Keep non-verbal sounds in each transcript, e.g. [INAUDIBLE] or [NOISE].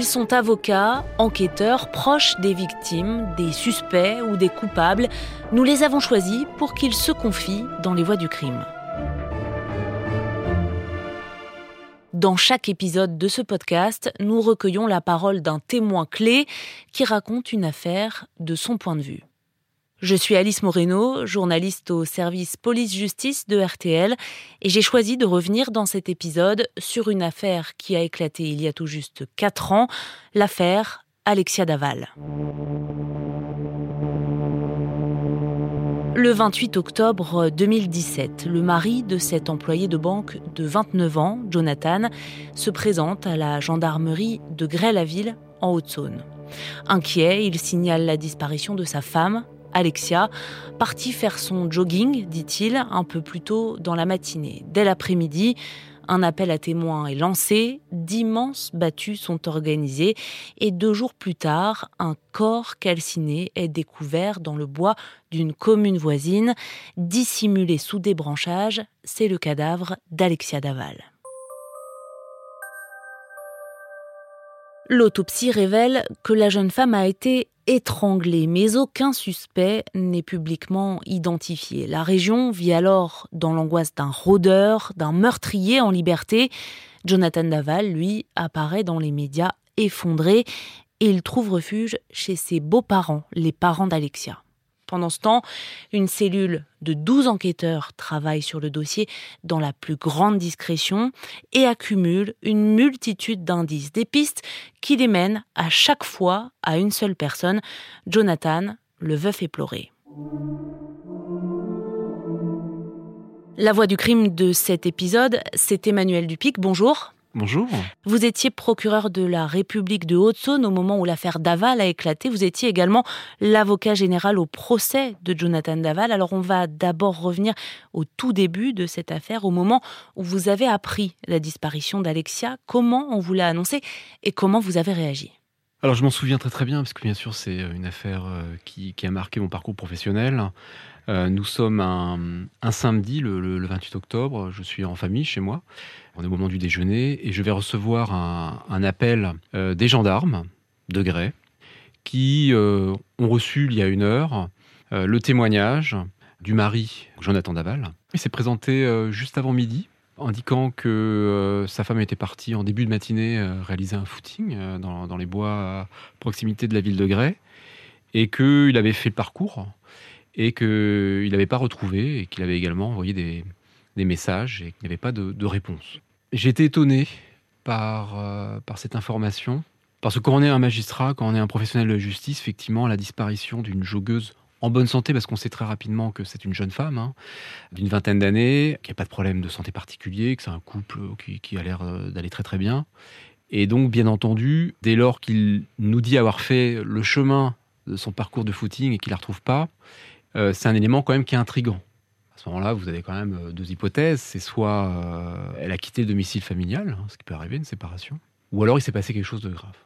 Ils sont avocats, enquêteurs, proches des victimes, des suspects ou des coupables. Nous les avons choisis pour qu'ils se confient dans les voies du crime. Dans chaque épisode de ce podcast, nous recueillons la parole d'un témoin clé qui raconte une affaire de son point de vue. Je suis Alice Moreno, journaliste au service police-justice de RTL, et j'ai choisi de revenir dans cet épisode sur une affaire qui a éclaté il y a tout juste 4 ans, l'affaire Alexia Daval. Le 28 octobre 2017, le mari de cet employé de banque de 29 ans, Jonathan, se présente à la gendarmerie de Grès-la-Ville, en Haute-Saône. Inquiet, il signale la disparition de sa femme, Alexia, partie faire son jogging, dit-il, un peu plus tôt dans la matinée. Dès l'après-midi, un appel à témoins est lancé, d'immenses battues sont organisées et deux jours plus tard, un corps calciné est découvert dans le bois d'une commune voisine, dissimulé sous des branchages, c'est le cadavre d'Alexia Daval. L'autopsie révèle que la jeune femme a été étranglée, mais aucun suspect n'est publiquement identifié. La région vit alors dans l'angoisse d'un rôdeur, d'un meurtrier en liberté. Jonathan Daval, lui, apparaît dans les médias effondré et il trouve refuge chez ses beaux-parents, les parents d'Alexia. Pendant ce temps, une cellule de 12 enquêteurs travaille sur le dossier dans la plus grande discrétion et accumule une multitude d'indices, des pistes qui les mènent à chaque fois à une seule personne, Jonathan, le veuf éploré. La voix du crime de cet épisode, c'est Emmanuel Dupic. Bonjour. Bonjour. Vous étiez procureur de la République de Haute-Saône au moment où l'affaire Daval a éclaté. Vous étiez également l'avocat général au procès de Jonathan Daval. Alors on va d'abord revenir au tout début de cette affaire, au moment où vous avez appris la disparition d'Alexia. Comment on vous l'a annoncé et comment vous avez réagi? Alors je m'en souviens très très bien parce que bien sûr c'est une affaire euh, qui, a marqué mon parcours professionnel. Euh, nous sommes un, samedi, le, 28 octobre, je suis en famille chez moi. On est au moment du déjeuner et je vais recevoir un, appel euh, des gendarmes de Grès qui euh, ont reçu il y a une heure le témoignage du mari Jonathan Daval. Il s'est présenté juste avant midi indiquant que sa femme était partie en début de matinée réaliser un footing dans, les bois à proximité de la ville de Grès et qu'il avait fait le parcours et qu'il n'avait pas retrouvé et qu'il avait également envoyé des, messages et qu'il n'y avait pas de, réponse. J'ai été étonné par, euh, par cette information, parce que quand on est un magistrat, quand on est un professionnel de justice, effectivement, la disparition d'une joggeuse en bonne santé, parce qu'on sait très rapidement que c'est une jeune femme hein, d'une vingtaine d'années, qui n'a pas de problème de santé particulier, que c'est un couple qui, qui a l'air euh, d'aller très très bien. Et donc, bien entendu, dès lors qu'il nous dit avoir fait le chemin de son parcours de footing et qu'il ne la retrouve pas, euh, c'est un élément quand même qui est intrigant ce moment-là, vous avez quand même euh, deux hypothèses. C'est soit euh, elle a quitté le domicile familial, hein, ce qui peut arriver, une séparation, ou alors il s'est passé quelque chose de grave.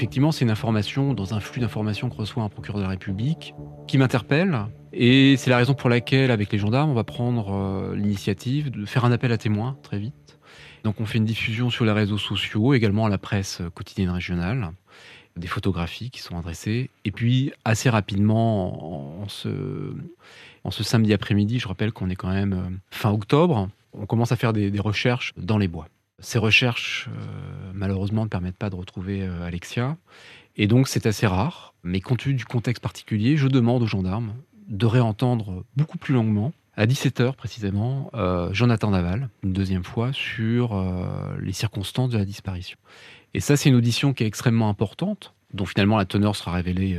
Effectivement, c'est une information dans un flux d'informations que reçoit un procureur de la République qui m'interpelle. Et c'est la raison pour laquelle, avec les gendarmes, on va prendre euh, l'initiative de faire un appel à témoins très vite donc on fait une diffusion sur les réseaux sociaux, également à la presse quotidienne régionale, des photographies qui sont adressées. Et puis assez rapidement, en, ce, en ce samedi après-midi, je rappelle qu'on est quand même euh, fin octobre, on commence à faire des, recherches dans les bois. Ces recherches, euh, malheureusement, ne permettent pas de retrouver euh, Alexia. Et donc c'est assez rare. Mais compte tenu du contexte particulier, je demande aux gendarmes de réentendre beaucoup plus longuement à 17h précisément, euh, Jonathan Daval, une deuxième fois, sur les circonstances de la disparition. Et ça, c'est une audition qui est extrêmement importante, dont finalement la teneur sera révélée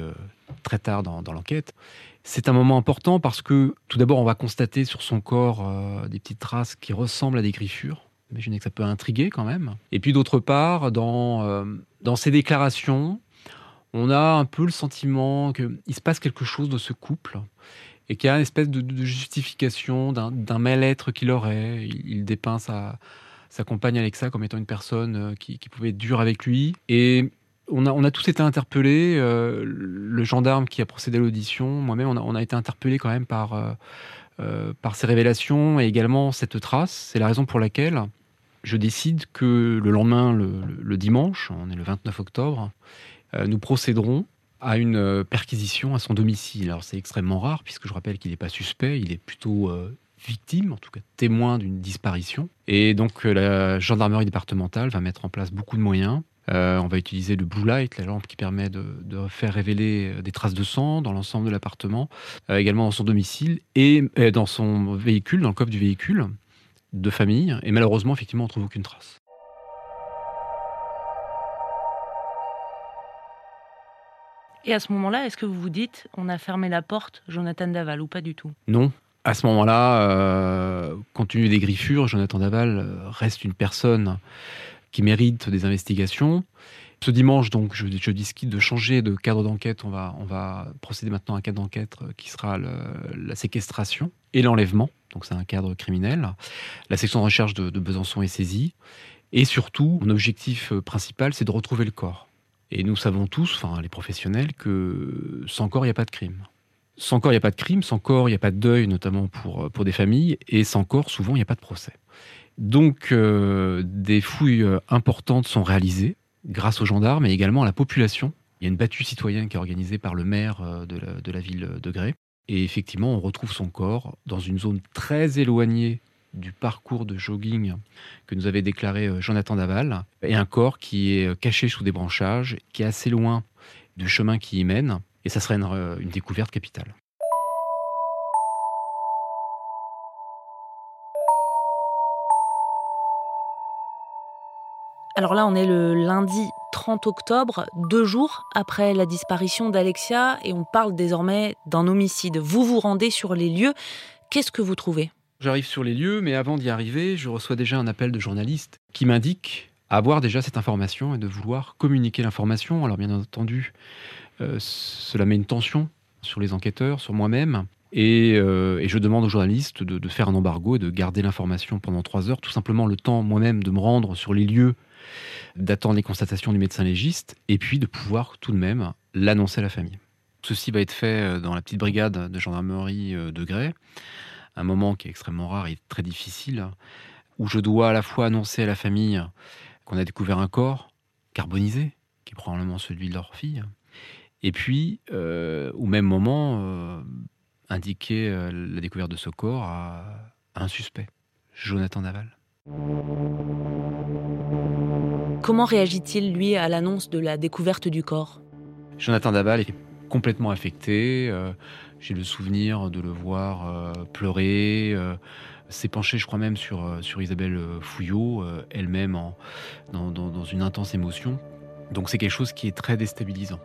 très tard dans, l'enquête. C'est un moment important parce que, tout d'abord, on va constater sur son corps des petites traces qui ressemblent à des griffures. Imaginez que ça peut intriguer quand même. Et puis d'autre part, dans, dans ses déclarations, on a un peu le sentiment qu'il se passe quelque chose de ce couple et qu'il y a une espèce de, justification d'un mal-être qu'il aurait. Il, dépeint sa, sa, compagne Alexa comme étant une personne euh, qui, pouvait être dure avec lui. Et on a, on a tous été interpellés. Euh, le gendarme qui a procédé à l'audition, moi-même, on a, été interpellés quand même par, par ces révélations et également cette trace. C'est la raison pour laquelle je décide que le lendemain, le, dimanche, on est le 29 octobre, nous procéderons à une perquisition à son domicile. Alors c'est extrêmement rare puisque je rappelle qu'il n'est pas suspect, il est plutôt victime, en tout cas témoin d'une disparition. Et donc la gendarmerie départementale va mettre en place beaucoup de moyens euh, on va utiliser le blue light, la lampe qui permet de, faire révéler euh, des traces de sang dans l'ensemble de l'appartement, euh, également dans son domicile et dans son véhicule, dans le coffre du véhicule de famille. Et malheureusement, effectivement, on ne trouve aucune trace. Et à ce moment-là, est-ce que vous vous dites, on a fermé la porte, Jonathan Daval, ou pas du tout? Non. À ce moment-là, compte tenu des griffures, Jonathan Daval reste une personne qui méritent des investigations. Ce dimanche, donc, je, je discute de changer de cadre d'enquête. On va, on va procéder maintenant à un cadre d'enquête euh, qui sera la séquestration et l'enlèvement. Donc, c'est un cadre criminel. La section de recherche de, Besançon est saisie. Et surtout, mon objectif euh, principal, c'est de retrouver le corps. Et nous savons tous, enfin les professionnels, que sans corps, il n'y a pas de crime. Sans corps, il n'y a pas de crime. Sans corps, il n'y a pas de deuil, notamment pour, pour des familles. Et sans corps, souvent, il n'y a pas de procès. Donc, euh, des fouilles euh, importantes sont réalisées grâce aux gendarmes et également à la population. Il y a une battue citoyenne qui est organisée par le maire euh, de la, ville de Grès. Et effectivement, on retrouve son corps dans une zone très éloignée du parcours de jogging que nous avait déclaré Jonathan Daval, et un corps qui est caché sous des branchages, qui est assez loin du chemin qui y mène, et ça serait une découverte capitale. Alors là, on est le lundi 30 octobre, deux jours après la disparition d'Alexia, et on parle désormais d'un homicide. Vous vous rendez sur les lieux. Qu'est-ce que vous trouvez? J'arrive sur les lieux, mais avant d'y arriver, je reçois déjà un appel de journaliste qui m'indique avoir déjà cette information et de vouloir communiquer l'information. Alors bien entendu, euh, cela met une tension sur les enquêteurs, sur moi-même. Et, euh, je demande aux journalistes de, de, faire un embargo et de garder l'information pendant trois heures, tout simplement le temps moi-même de me rendre sur les lieux d'attendre les constatations du médecin légiste et puis de pouvoir tout de même l'annoncer à la famille. Ceci va être fait euh, dans la petite brigade de gendarmerie euh, de Grès, un moment qui est extrêmement rare et très difficile, où je dois à la fois annoncer à la famille qu'on a découvert un corps carbonisé, qui est probablement celui de leur fille, et puis euh, au même moment indiquer la découverte de ce corps à un suspect, Jonathan Naval. Comment réagit-il, lui, à l'annonce de la découverte du corps? Jonathan Daval est complètement affecté. Euh, j'ai le souvenir de le voir euh, pleurer. Euh, s'est penché, je crois même, sur, sur Isabelle Fouillot, elle-même dans, dans une intense émotion. Donc c'est quelque chose qui est très déstabilisant.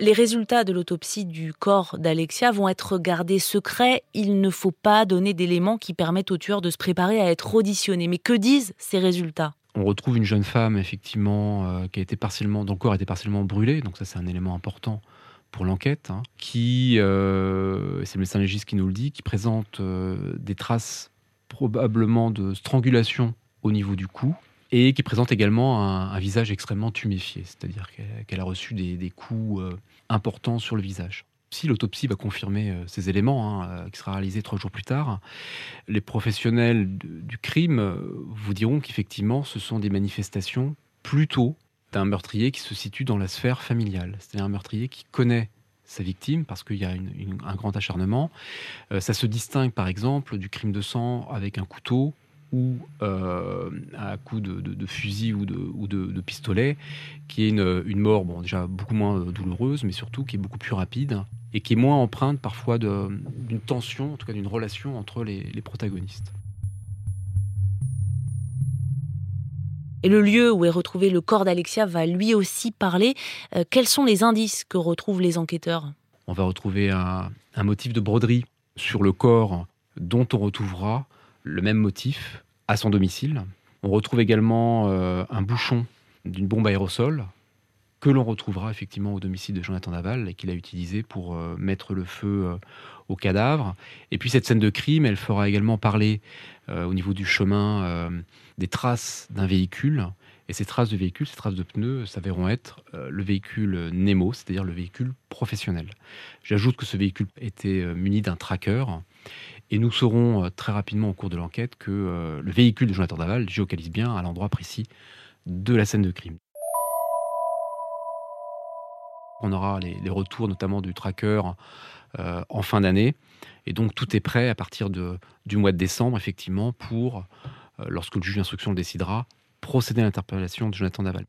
Les résultats de l'autopsie du corps d'Alexia vont être gardés secrets. Il ne faut pas donner d'éléments qui permettent au tueur de se préparer à être auditionné. Mais que disent ces résultats? On retrouve une jeune femme, effectivement, euh, qui a été partiellement, dont le corps a été partiellement brûlé, donc ça c'est un élément important pour l'enquête, hein, qui, euh, c'est le médecin légiste qui nous le dit, qui présente euh, des traces probablement de strangulation au niveau du cou, et qui présente également un, visage extrêmement tuméfié, c'est-à-dire qu'elle a reçu des coups importants sur le visage si l'autopsie va confirmer euh, ces éléments, hein, euh, qui sera réalisé trois jours plus tard, les professionnels du crime euh, vous diront qu'effectivement, ce sont des manifestations plutôt d'un meurtrier qui se situe dans la sphère familiale. C'est-à-dire un meurtrier qui connaît sa victime parce qu'il y a un grand acharnement. ça se distingue par exemple du crime de sang avec un couteau ou euh, à coup de, fusil ou de, ou de, pistolet, qui est une, mort bon, déjà beaucoup moins euh, douloureuse, mais surtout qui est beaucoup plus rapide et qui est moins empreinte parfois d'une tension, en tout cas d'une relation entre les, protagonistes. Et le lieu où est retrouvé le corps d'Alexia va lui aussi parler. Euh, quels sont les indices que retrouvent les enquêteurs? On va retrouver un, un motif de broderie sur le corps dont on retrouvera le même motif à son domicile. On retrouve également euh, un bouchon d'une bombe aérosol que l'on retrouvera effectivement au domicile de Jonathan Naval et qu'il a utilisé pour euh, mettre le feu euh, au cadavre. Et puis cette scène de crime, elle fera également parler au niveau du chemin des traces d'un véhicule Et ces traces de véhicules, ces traces de pneus s'avéreront être le véhicule Nemo, c'est-à-dire le véhicule professionnel. J'ajoute que ce véhicule était muni d'un tracker. Et nous saurons très rapidement au cours de l'enquête que le véhicule de Jonathan Daval géocalise bien à l'endroit précis de la scène de crime. On aura les, retours notamment du tracker euh, en fin d'année. Et donc tout est prêt à partir du mois de décembre, effectivement, pour, euh, lorsque le juge d'instruction le décidera, procéder à l'interpellation de Jonathan Daval.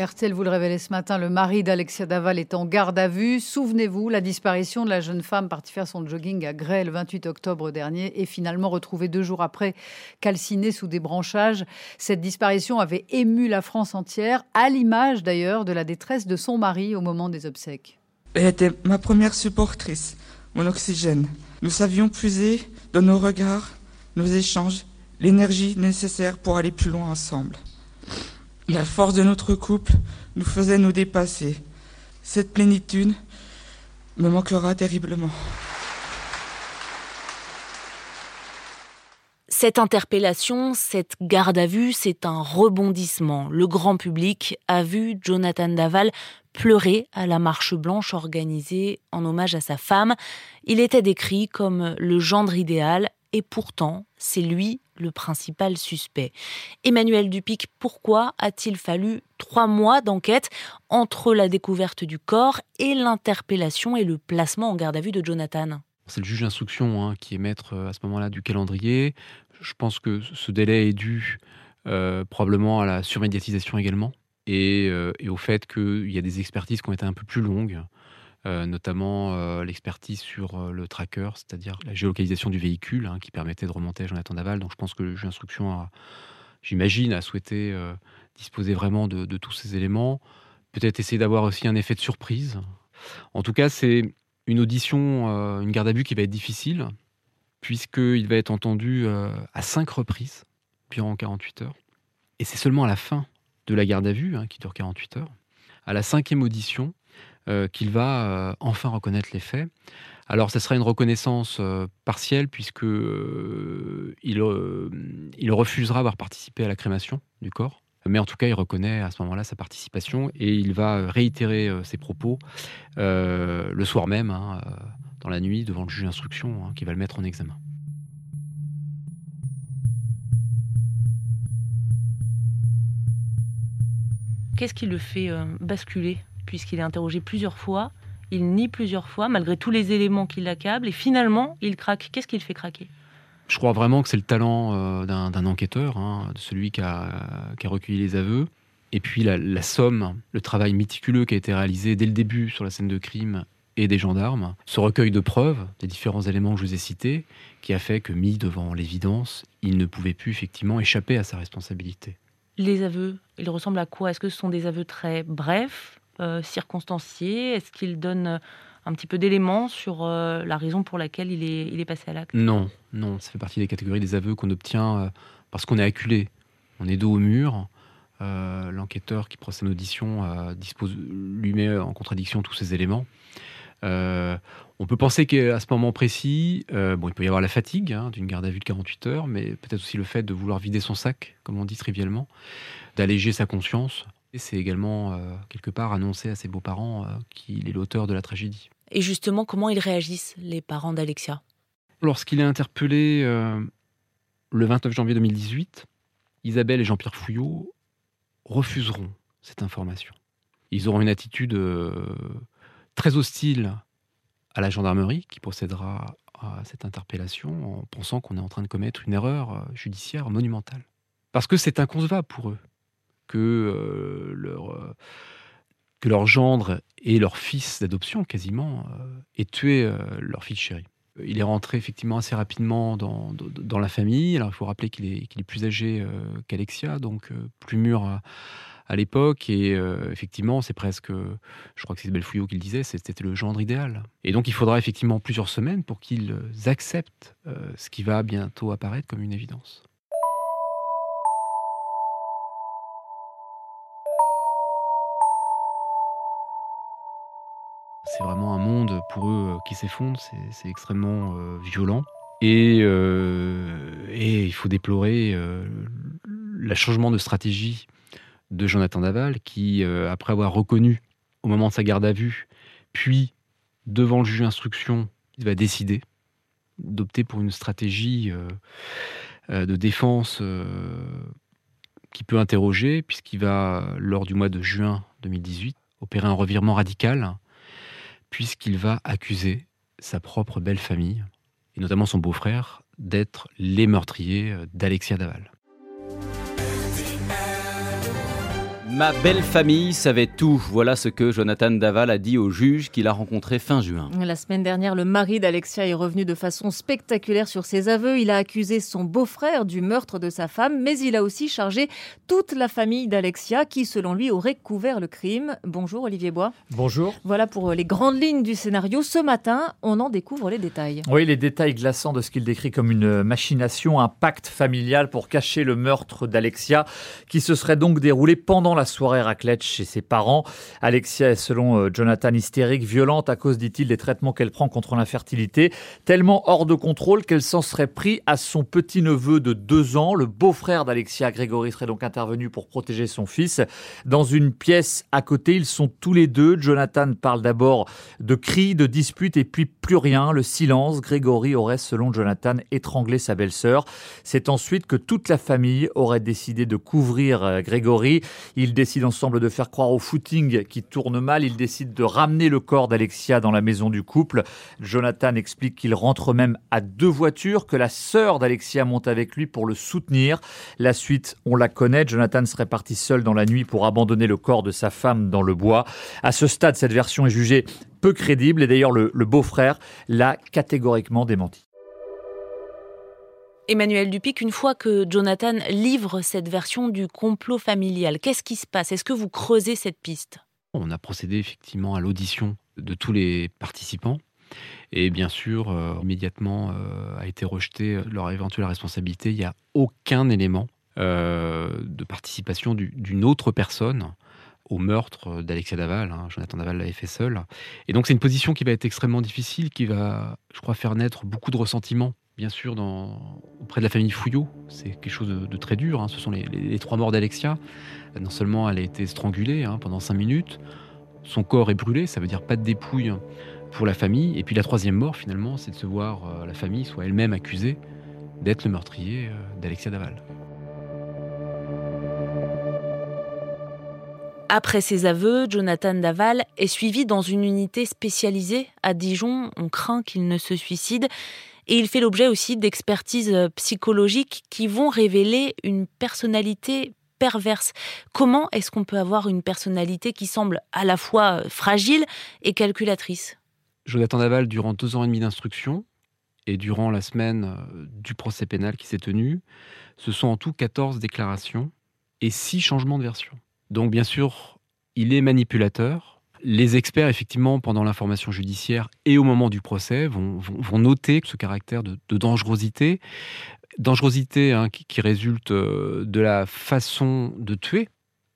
RTL vous le révélait ce matin, le mari d'Alexia Daval est en garde à vue. Souvenez-vous, la disparition de la jeune femme partie faire son jogging à Grès le 28 octobre dernier est finalement retrouvée deux jours après, calcinée sous des branchages. Cette disparition avait ému la France entière, à l'image d'ailleurs de la détresse de son mari au moment des obsèques. Elle était ma première supportrice, mon oxygène. Nous savions puiser dans nos regards, nos échanges, l'énergie nécessaire pour aller plus loin ensemble. La force de notre couple nous faisait nous dépasser. Cette plénitude me manquera terriblement. Cette interpellation, cette garde à vue, c'est un rebondissement. Le grand public a vu Jonathan Daval pleurer à la marche blanche organisée en hommage à sa femme. Il était décrit comme le gendre idéal et pourtant, c'est lui le principal suspect. Emmanuel Dupic, pourquoi a-t-il fallu trois mois d'enquête entre la découverte du corps et l'interpellation et le placement en garde à vue de Jonathan? C'est le juge d'instruction hein, qui est maître euh, à ce moment-là du calendrier. Je pense que ce délai est dû euh, probablement à la surmédiatisation également euh, et au fait qu'il y a des expertises qui ont été un peu plus longues. Euh, notamment euh, l'expertise sur euh, le tracker, c'est-à-dire la géolocalisation du véhicule, hein, qui permettait de remonter à Jonathan Daval. Donc je pense que le juge d'instruction, j'imagine, a souhaité disposer vraiment de, tous ces éléments. Peut-être essayer d'avoir aussi un effet de surprise. En tout cas, c'est une audition, une garde à vue qui va être difficile, puisqu'il va être entendu à cinq reprises durant 48 heures. Et c'est seulement à la fin de la garde à vue, hein, qui dure 48 heures, à la cinquième audition, euh, qu'il va euh, enfin reconnaître les faits. Alors, ce sera une reconnaissance euh, partielle puisque il, refusera d'avoir participé à la crémation du corps. Mais en tout cas, il reconnaît à ce moment-là sa participation et il va réitérer ses propos le soir même, hein, dans la nuit, devant le juge d'instruction, hein, qui va le mettre en examen. Qu'est-ce qui le fait basculer? Puisqu'il est interrogé plusieurs fois. Il nie plusieurs fois, malgré tous les éléments qui l'accablent, et finalement, il craque. Qu'est-ce qui le fait craquer? Je crois vraiment que c'est le talent euh, d'un enquêteur, hein, de celui qui a, recueilli les aveux. Et puis la, somme, le travail méticuleux qui a été réalisé dès le début sur la scène de crime et des gendarmes, ce recueil de preuves des différents éléments que je vous ai cités, qui a fait que, mis devant l'évidence, il ne pouvait plus effectivement échapper à sa responsabilité. Les aveux, ils ressemblent à quoi? Est-ce que ce sont des aveux très brefs, circonstancié? Est-ce qu'il donne euh, un petit peu d'éléments sur euh, la raison pour laquelle il est, il est passé à l'acte? Non, non, ça fait partie des catégories des aveux qu'on obtient parce qu'on est acculé. On est dos au mur. L'enquêteur qui procède à l'audition dispose, lui met en contradiction tous ces éléments. on peut penser qu'à ce moment précis, bon, il peut y avoir la fatigue hein, d'une garde à vue de 48 heures, mais peut-être aussi le fait de vouloir vider son sac, comme on dit trivialement, d'alléger sa conscience. C'est également, euh, quelque part, annoncer à ses beaux-parents euh, qu'il est l'auteur de la tragédie. Et justement, comment ils réagissent, les parents d'Alexia? Lorsqu'il est interpellé euh, le 29 janvier 2018, Isabelle et Jean-Pierre Fouillot refuseront cette information. Ils auront une attitude très hostile à la gendarmerie qui procédera à cette interpellation en pensant qu'on est en train de commettre une erreur judiciaire monumentale. Parce que c'est inconcevable pour eux que euh, leur euh, que leur gendre et leur fils d'adoption quasiment euh, aient tué leur fille chérie. Il est rentré effectivement assez rapidement dans, dans, la famille. Alors il faut rappeler qu'il est, est plus âgé qu'Alexia, donc plus mûr à, l'époque. Et effectivement, c'est presque, je crois que c'est Isabelle Fouillot qui le disait, c'était le gendre idéal. Et donc il faudra effectivement plusieurs semaines pour qu'ils acceptent ce qui va bientôt apparaître comme une évidence. C'est vraiment un monde pour eux euh, qui s'effondre, c'est extrêmement euh, violent. Et, et il faut déplorer le changement de stratégie de Jonathan Daval, qui, après avoir reconnu au moment de sa garde à vue, puis devant le juge d'instruction, il va décider d'opter pour une stratégie de défense qui peut interroger, puisqu'il va, lors du mois de juin 2018, opérer un revirement radical, puisqu'il va accuser sa propre belle famille, et notamment son beau-frère, d'être les meurtriers d'Alexia Daval. Ma belle famille savait tout. Voilà ce que Jonathan Daval a dit au juge qu'il a rencontré fin juin. La semaine dernière, le mari d'Alexia est revenu de façon spectaculaire sur ses aveux. Il a accusé son beau-frère du meurtre de sa femme, mais il a aussi chargé toute la famille d'Alexia qui, selon lui, aurait couvert le crime. Bonjour Olivier Bois. Bonjour. Voilà pour les grandes lignes du scénario. Ce matin, on en découvre les détails. Oui, les détails glaçants de ce qu'il décrit comme une machination, un pacte familial pour cacher le meurtre d'Alexia, qui se serait donc déroulé pendant la soirée raclette chez ses parents. Alexia est, selon euh, Jonathan, hystérique, violente à cause, dit-il, des traitements qu'elle prend contre l'infertilité, tellement hors de contrôle qu'elle s'en serait pris à son petit-neveu de deux ans. Le beau-frère d'Alexia, Grégory, serait donc intervenu pour protéger son fils. Dans une pièce à côté, ils sont tous les deux. Jonathan parle d'abord de cris, de disputes et puis plus rien, le silence. Grégory aurait, selon Jonathan, étranglé sa belle-sœur. C'est ensuite que toute la famille aurait décidé de couvrir euh, Grégory. Ils décident ensemble de faire croire au footing qui tourne mal. Ils décident de ramener le corps d'Alexia dans la maison du couple. Jonathan explique qu'il rentre même à deux voitures, que la sœur d'Alexia monte avec lui pour le soutenir. La suite, on la connaît. Jonathan serait parti seul dans la nuit pour abandonner le corps de sa femme dans le bois. À ce stade, cette version est jugée peu crédible et d'ailleurs le, le beau-frère l'a catégoriquement démenti. Emmanuel Dupic, une fois que Jonathan livre cette version du complot familial, qu'est-ce qui se passe? Est-ce que vous creusez cette piste? On a procédé effectivement à l'audition de tous les participants. Et bien sûr, euh, immédiatement euh, a été rejeté leur éventuelle responsabilité. Il n'y a aucun élément euh, de participation d'une autre personne au meurtre d'Alexia Daval. Hein. Jonathan Daval l'avait fait seul. Et donc c'est une position qui va être extrêmement difficile, qui va, je crois, faire naître beaucoup de ressentiments bien sûr auprès de la famille Fouillot. C'est quelque chose de, très dur. Hein. Ce sont les, trois morts d'Alexia. Non seulement elle a été strangulée hein, pendant cinq minutes, son corps est brûlé, ça veut dire pas de dépouille pour la famille. Et puis la troisième mort, finalement, c'est de se voir euh, la famille soit elle-même accusée d'être le meurtrier euh, d'Alexia Daval. Après ses aveux, Jonathan Daval est suivi dans une unité spécialisée à Dijon. On craint qu'il ne se suicide. Et il fait l'objet aussi d'expertises euh, psychologiques qui vont révéler une personnalité perverse. Comment est-ce qu'on peut avoir une personnalité qui semble à la fois euh, fragile et calculatrice? Jonathan Daval, durant deux ans et demi d'instruction et durant la semaine euh, du procès pénal qui s'est tenu, ce sont en tout 14 déclarations et 6 changements de version. Donc bien sûr, il est manipulateur, les experts, effectivement, pendant l'information judiciaire et au moment du procès, vont, noter ce caractère de, dangerosité. Dangerosité hein, qui, résulte euh, de la façon de tuer.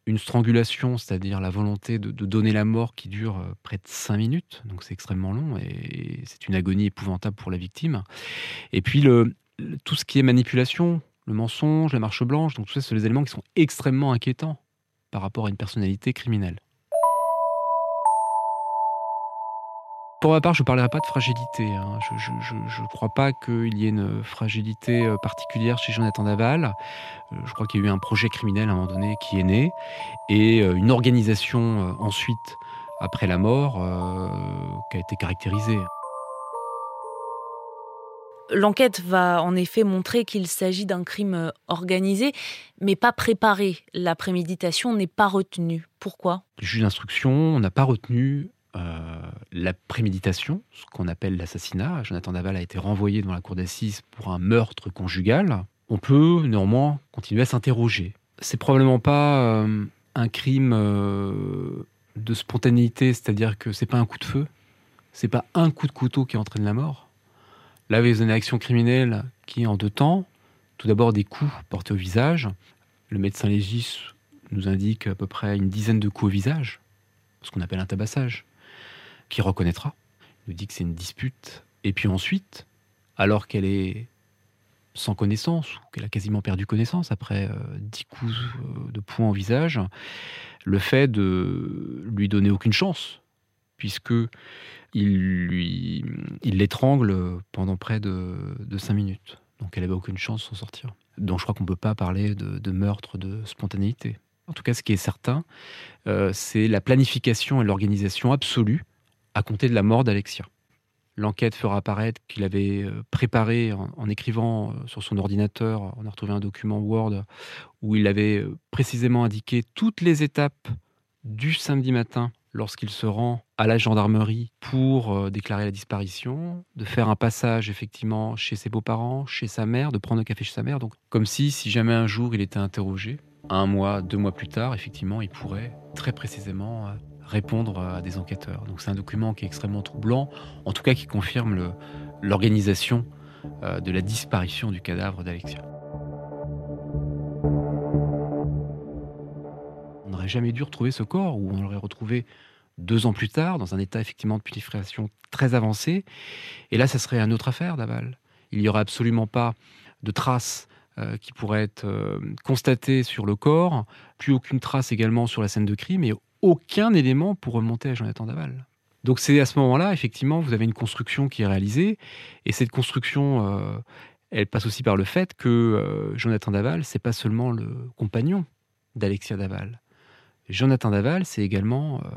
Une strangulation, c'est-à-dire la volonté de, donner la mort qui dure euh, près de cinq minutes, donc c'est extrêmement long et c'est une agonie épouvantable pour la victime. Et puis tout ce qui est manipulation, le mensonge, la marche blanche, donc tout ça, c'est des éléments qui sont extrêmement inquiétants par rapport à une personnalité criminelle. Pour ma part, je ne parlerai pas de fragilité. Hein. Je ne crois pas qu'il y ait une fragilité euh, particulière chez Jonathan Daval. Euh, je crois qu'il y a eu un projet criminel à un moment donné qui est né et euh, une organisation ensuite, après la mort, qui a été caractérisée. L'enquête va en effet montrer qu'il s'agit d'un crime organisé, mais pas préparé. La préméditation n'est pas retenue. Pourquoi? Le juge d'instruction n'a pas retenu euh, la préméditation, ce qu'on appelle l'assassinat. Jonathan Daval a été renvoyé devant la cour d'assises pour un meurtre conjugal. On peut néanmoins continuer à s'interroger. C'est probablement pas euh, un crime euh, de spontanéité, c'est-à-dire que c'est pas un coup de feu, c'est pas un coup de couteau qui entraîne la mort. Là, vous avez une action criminelle qui, en deux temps, tout d'abord des coups portés au visage. Le médecin légiste nous indique à peu près une dizaine de coups au visage, ce qu'on appelle un tabassage qui reconnaîtra. Il nous dit que c'est une dispute. Et puis ensuite, alors qu'elle est sans connaissance, ou qu'elle a quasiment perdu connaissance après dix coups de poing au visage, le fait de lui donner aucune chance, puisque il l'étrangle pendant près de, de cinq minutes. Donc elle n'avait aucune chance de s'en sortir. Donc je crois qu'on ne peut pas parler de, meurtre de spontanéité. En tout cas, ce qui est certain, euh, c'est la planification et l'organisation absolue à compter de la mort d'Alexia. L'enquête fera apparaître qu'il avait euh, préparé en, écrivant euh, sur son ordinateur, on a retrouvé un document Word où il avait précisément indiqué toutes les étapes du samedi matin lorsqu'il se rend à la gendarmerie pour euh, déclarer la disparition, de faire un passage effectivement chez ses beaux-parents, chez sa mère, de prendre un café chez sa mère. Donc comme si, si jamais un jour il était interrogé, un mois, deux mois plus tard, effectivement, il pourrait très précisément euh, répondre à des enquêteurs. Donc c'est un document qui est extrêmement troublant, en tout cas qui confirme l'organisation euh, de la disparition du cadavre d'Alexia. jamais dû retrouver ce corps, ou on l'aurait retrouvé deux ans plus tard, dans un état effectivement de putréfaction très avancé. Et là, ça serait une autre affaire d'aval. Il n'y aurait absolument pas de traces euh, qui pourraient être euh, constatées sur le corps, plus aucune trace également sur la scène de crime, et aucun élément pour remonter à Jonathan Daval. Donc c'est à ce moment-là, effectivement, vous avez une construction qui est réalisée, et cette construction, euh, elle passe aussi par le fait que Jonathan Daval, c'est pas seulement le compagnon d'Alexia Daval. Jonathan Daval, c'est également euh,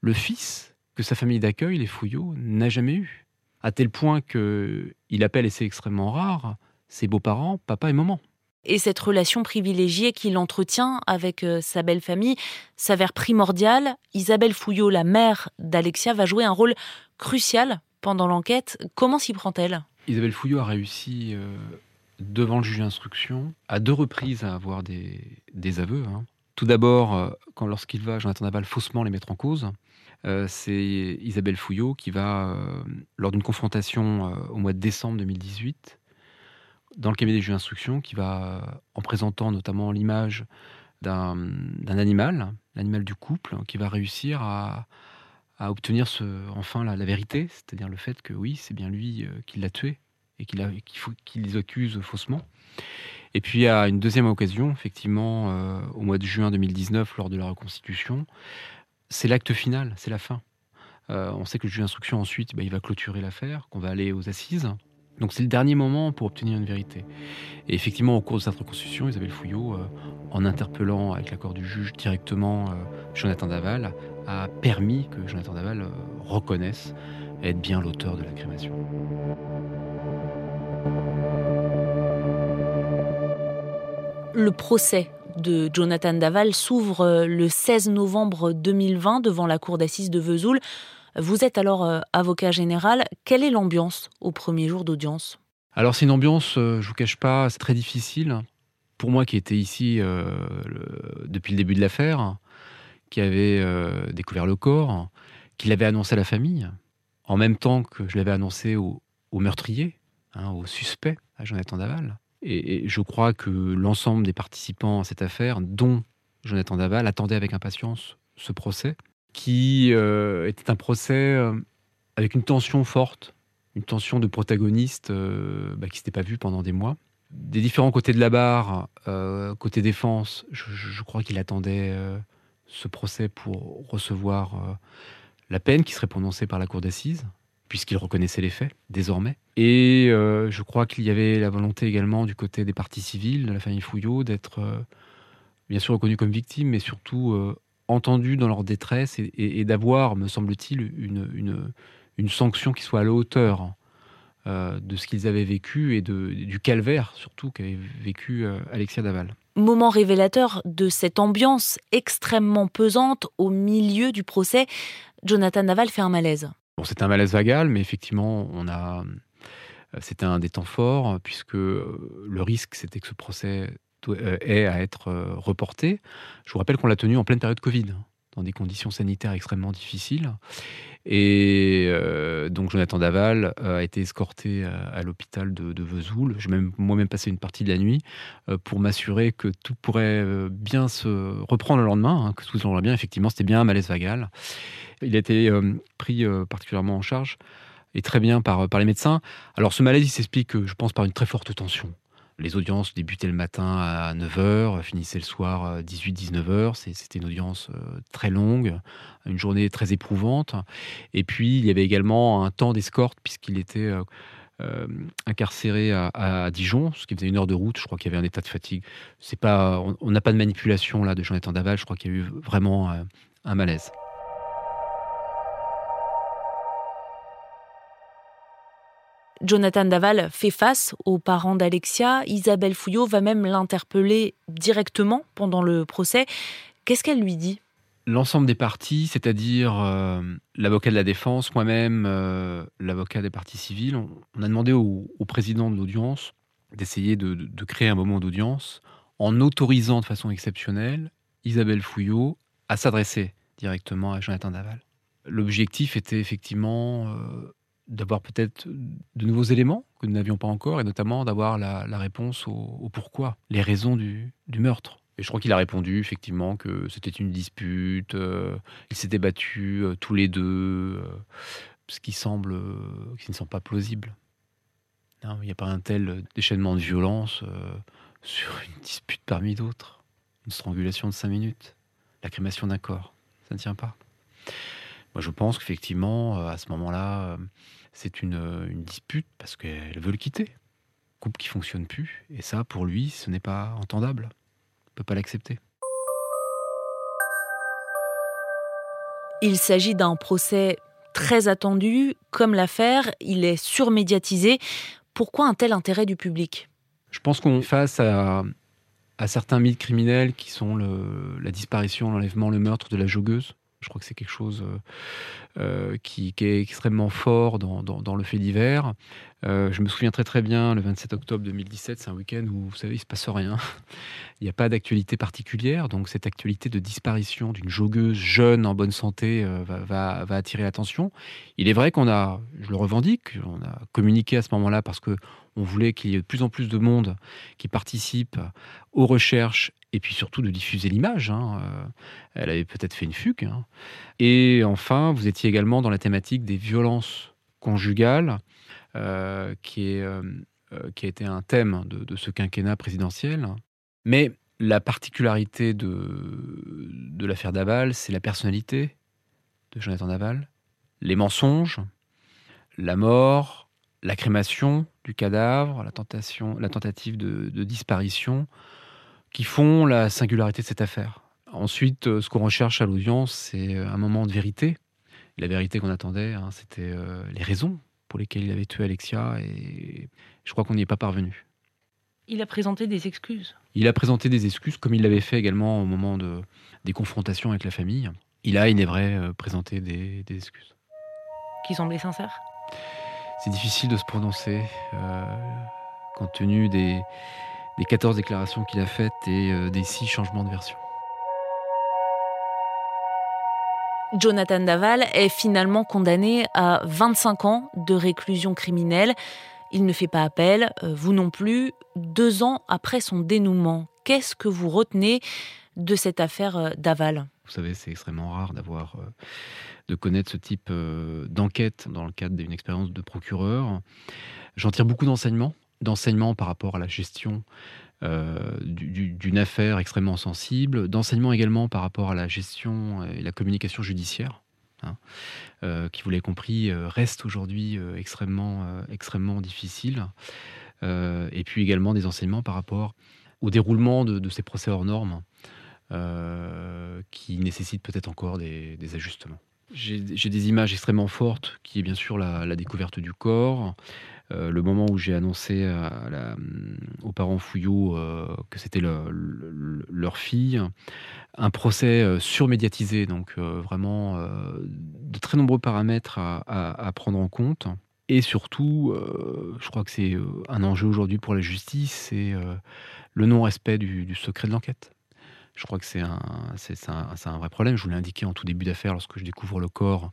le fils que sa famille d'accueil, les Fouillot, n'a jamais eu. À tel point qu'il appelle, et c'est extrêmement rare, ses beaux-parents, papa et maman. Et cette relation privilégiée qu'il entretient avec euh, sa belle famille s'avère primordiale. Isabelle Fouillot, la mère d'Alexia, va jouer un rôle crucial pendant l'enquête. Comment s'y prend-elle? Isabelle Fouillot a réussi, euh, devant le juge d'instruction, à deux reprises à avoir des, aveux. Hein. Tout d'abord, euh, lorsqu'il va, Jonathan Daval, faussement les mettre en cause, c'est Isabelle Fouillot qui va, lors d'une confrontation au mois de décembre 2018, dans le cabinet des juges d'instruction, qui va, en présentant notamment l'image d'un animal, l'animal du couple, qui va réussir à, obtenir enfin la, vérité, c'est-à-dire le fait que oui, c'est bien lui qui l'a tué et qu'il les accuse faussement. Et puis à une deuxième occasion, effectivement, euh, au mois de juin 2019, lors de la reconstitution, c'est l'acte final, c'est la fin. Euh, on sait que le juge d'instruction ensuite, bah, il va clôturer l'affaire, qu'on va aller aux assises. Donc c'est le dernier moment pour obtenir une vérité. Et effectivement, au cours de cette reconstitution, Isabelle Fouillot, euh, en interpellant avec l'accord du juge directement Jonathan Daval, a permis que Jonathan Daval reconnaisse être bien l'auteur de la crémation. Le procès de Jonathan Daval s'ouvre euh, le 16 novembre 2020 devant la cour d'assises de Vesoul. Vous êtes alors euh, avocat général. Quelle est l'ambiance au premier jour d'audience? Alors c'est une ambiance, euh, je vous cache pas, c'est très difficile. Pour moi qui étais ici depuis le début de l'affaire, qui avait découvert le corps, qui l'avait annoncé à la famille, en même temps que je l'avais annoncé au, meurtrier, hein, au suspect, à Jonathan Daval. Et, je crois que l'ensemble des participants à cette affaire, dont Jonathan Daval, attendaient avec impatience ce procès, qui euh, était un procès euh, avec une tension forte, une tension de protagoniste euh, bah, qui ne s'était pas vue pendant des mois. Des différents côtés de la barre, côté défense, je, crois qu'il attendait ce procès pour recevoir la peine qui serait prononcée par la cour d'assises, puisqu'il reconnaissait les faits, désormais. Et je crois qu'il y avait la volonté également du côté des partis civils, de la famille Fouillot, d'être bien sûr reconnus comme victimes, mais surtout entendus dans leur détresse et, d'avoir, me semble-t-il, une, une, sanction qui soit à la hauteur de ce qu'ils avaient vécu et de, du calvaire surtout qu'avait vécu Alexia Daval. Moment révélateur de cette ambiance extrêmement pesante au milieu du procès, Jonathan Daval fait un malaise. Bon, c'était un malaise vagal, mais effectivement, on a. Euh, c'était un des temps forts, puisque euh, le risque, c'était que ce procès euh, ait à être reporté. Je vous rappelle qu'on l'a tenu en pleine période Covid, dans des conditions sanitaires extrêmement difficiles. Et donc Jonathan Daval a été escorté à, l'hôpital de, Vesoul. J'ai même moi-même passé une partie de la nuit pour m'assurer que tout pourrait bien se reprendre le lendemain, hein, que tout allait bien. Effectivement, c'était bien un malaise vagal. Il a été euh, pris euh, particulièrement en charge et très bien par, par les médecins. Alors ce malaise, il s'explique, je pense, par une très forte tension. Les audiences débutaient le matin à 9h, finissaient le soir à 18-19h. C'était une audience très longue, une journée très éprouvante. Et puis, il y avait également un temps d'escorte, puisqu'il était euh, incarcéré à, Dijon, ce qui faisait une heure de route. Je crois qu'il y avait un état de fatigue. Pas, on n'a pas de manipulation là de Jonathan Daval. Je crois qu'il y a eu vraiment euh, un malaise. Jonathan Daval fait face aux parents d'Alexia. Isabelle Fouillot va même l'interpeller directement pendant le procès. Qu'est-ce qu'elle lui dit? L'ensemble des parties, c'est-à-dire euh, l'avocat de la défense, moi-même, euh, l'avocat des parties civiles, on, a demandé au, président de l'audience d'essayer de, créer un moment d'audience en autorisant de façon exceptionnelle Isabelle Fouillot à s'adresser directement à Jonathan Daval. L'objectif était effectivement euh, d'avoir peut-être de nouveaux éléments que nous n'avions pas encore, et notamment d'avoir la, réponse au, pourquoi, les raisons du meurtre. Et je crois qu'il a répondu effectivement que c'était une dispute, euh, ils s'étaient battus euh, tous les deux, euh, ce qui semble, qui ne semble pas plausible. il n'y a pas un tel déchaînement de violence sur une dispute parmi d'autres. Une strangulation de cinq minutes, la crémation d'un corps, ça ne tient pas. Moi, je pense qu'effectivement, à ce moment-là, c'est une, une dispute parce qu'elle veut le quitter. Couple qui fonctionne plus, et ça, pour lui, ce n'est pas entendable peut pas l'accepter. Il s'agit d'un procès très attendu. Comme l'affaire, il est surmédiatisé. Pourquoi un tel intérêt du public? Je pense qu'on est face à, certains mythes criminels qui sont la disparition, l'enlèvement, le meurtre de la joggeuse. Je crois que c'est quelque chose euh, euh, qui, est extrêmement fort dans, le fait divers. Euh, je me souviens très très bien, le 27 octobre 2017, c'est un week-end où, vous savez, il se passe rien. [LAUGHS] il n'y a pas d'actualité particulière, donc cette actualité de disparition d'une joggeuse jeune en bonne santé va, va, attirer l'attention. Il est vrai qu'on a, je le revendique, on a communiqué à ce moment-là parce que on voulait qu'il y ait de plus en plus de monde qui participe aux recherches et puis surtout de diffuser l'image. Hein, euh, elle avait peut-être fait une fugue. Hein. Et enfin, vous étiez également dans la thématique des violences conjugales, euh, qui, est, euh, qui a été un thème de, ce quinquennat présidentiel. Mais la particularité de, l'affaire Daval, c'est la personnalité de Jonathan Daval, les mensonges, la mort, la crémation du cadavre, la, tentation, la tentative de disparition, qui font la singularité de cette affaire. Ensuite, euh, ce qu'on recherche à l'audience, c'est euh, un moment de vérité. La vérité qu'on attendait, hein, c'était euh, les raisons pour lesquelles il avait tué Alexia, et je crois qu'on n'y est pas parvenu. Il a présenté des excuses. Il a présenté des excuses, comme il l'avait fait également au moment de, des confrontations avec la famille. Il a, il est vrai, présenté des, excuses. Qui semblaient sincères C'est difficile de se prononcer, compte tenu des, des 14 déclarations qu'il a faites et euh, des 6 changements de version. Jonathan Daval est finalement condamné à 25 ans de réclusion criminelle. Il ne fait pas appel, euh, vous non plus. Deux ans après son dénouement, qu'est-ce que vous retenez de cette affaire euh, Daval? Vous savez, c'est extrêmement rare d'avoir, de connaître ce type d'enquête dans le cadre d'une expérience de procureur. J'en tire beaucoup d'enseignements d'enseignement par rapport à la gestion euh, d'une affaire extrêmement sensible, d'enseignement également par rapport à la gestion et la communication judiciaire, hein, euh, qui, vous l'avez compris, euh, reste aujourd'hui extrêmement, extrêmement difficile, et puis également des enseignements par rapport au déroulement de, ces procès hors normes, qui nécessitent peut-être encore des, ajustements. J'ai des images extrêmement fortes, qui est bien sûr la découverte du corps, euh, le moment où j'ai annoncé euh, aux parents Fouillot euh, que c'était leur fille, un procès surmédiatisé, donc vraiment de très nombreux paramètres à, prendre en compte. Et surtout, je crois que c'est un enjeu aujourd'hui pour la justice, c'est le non-respect du, secret de l'enquête. Je crois que c'est un, un, vrai problème. Je vous l'ai indiqué en tout début d'affaire lorsque je découvre le corps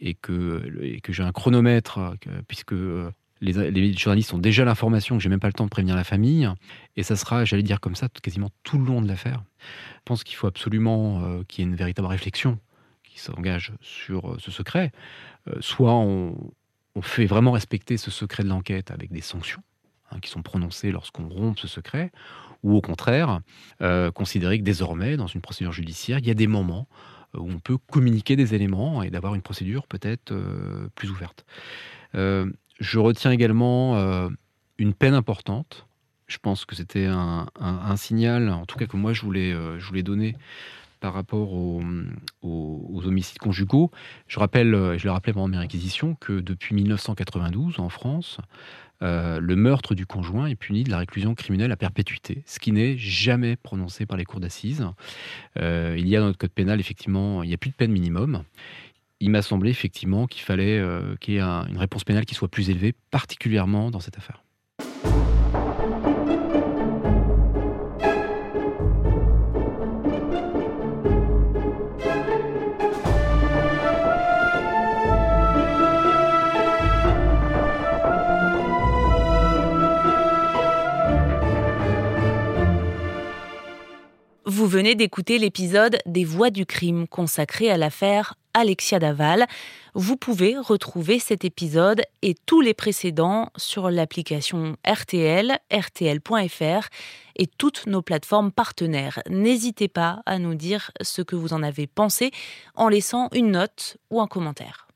et que, et que j'ai un chronomètre, puisque les, journalistes ont déjà l'information que j'ai même pas le temps de prévenir la famille. Et ça sera, j'allais dire comme ça, quasiment tout le long de l'affaire. Je pense qu'il faut absolument euh, qu'il y ait une véritable réflexion qui s'engage sur euh, ce secret. Euh, soit on, fait vraiment respecter ce secret de l'enquête avec des sanctions hein, qui sont prononcées lorsqu'on rompt ce secret, ou au contraire, considérer que désormais, dans une procédure judiciaire, il y a des moments où on peut communiquer des éléments et d'avoir une procédure peut-être plus ouverte. Je retiens également une peine importante. Je pense que c'était un, signal, en tout cas que moi je voulais, je voulais donner par rapport aux, homicides conjugaux. Je rappelle, je le rappelais pendant mes réquisitions, que depuis 1992 en France, euh, le meurtre du conjoint est puni de la réclusion criminelle à perpétuité, ce qui n'est jamais prononcé par les cours d'assises. Euh, il y a dans notre code pénal, effectivement, il n'y a plus de peine minimum. Il m'a semblé effectivement qu'il fallait euh, qu'il y ait une réponse pénale qui soit plus élevée, particulièrement dans cette affaire. Vous venez d'écouter l'épisode des Voix du crime consacré à l'affaire Alexia Daval. Vous pouvez retrouver cet épisode et tous les précédents sur l'application RTL, rtl.fr et toutes nos plateformes partenaires. N'hésitez pas à nous dire ce que vous en avez pensé en laissant une note ou un commentaire.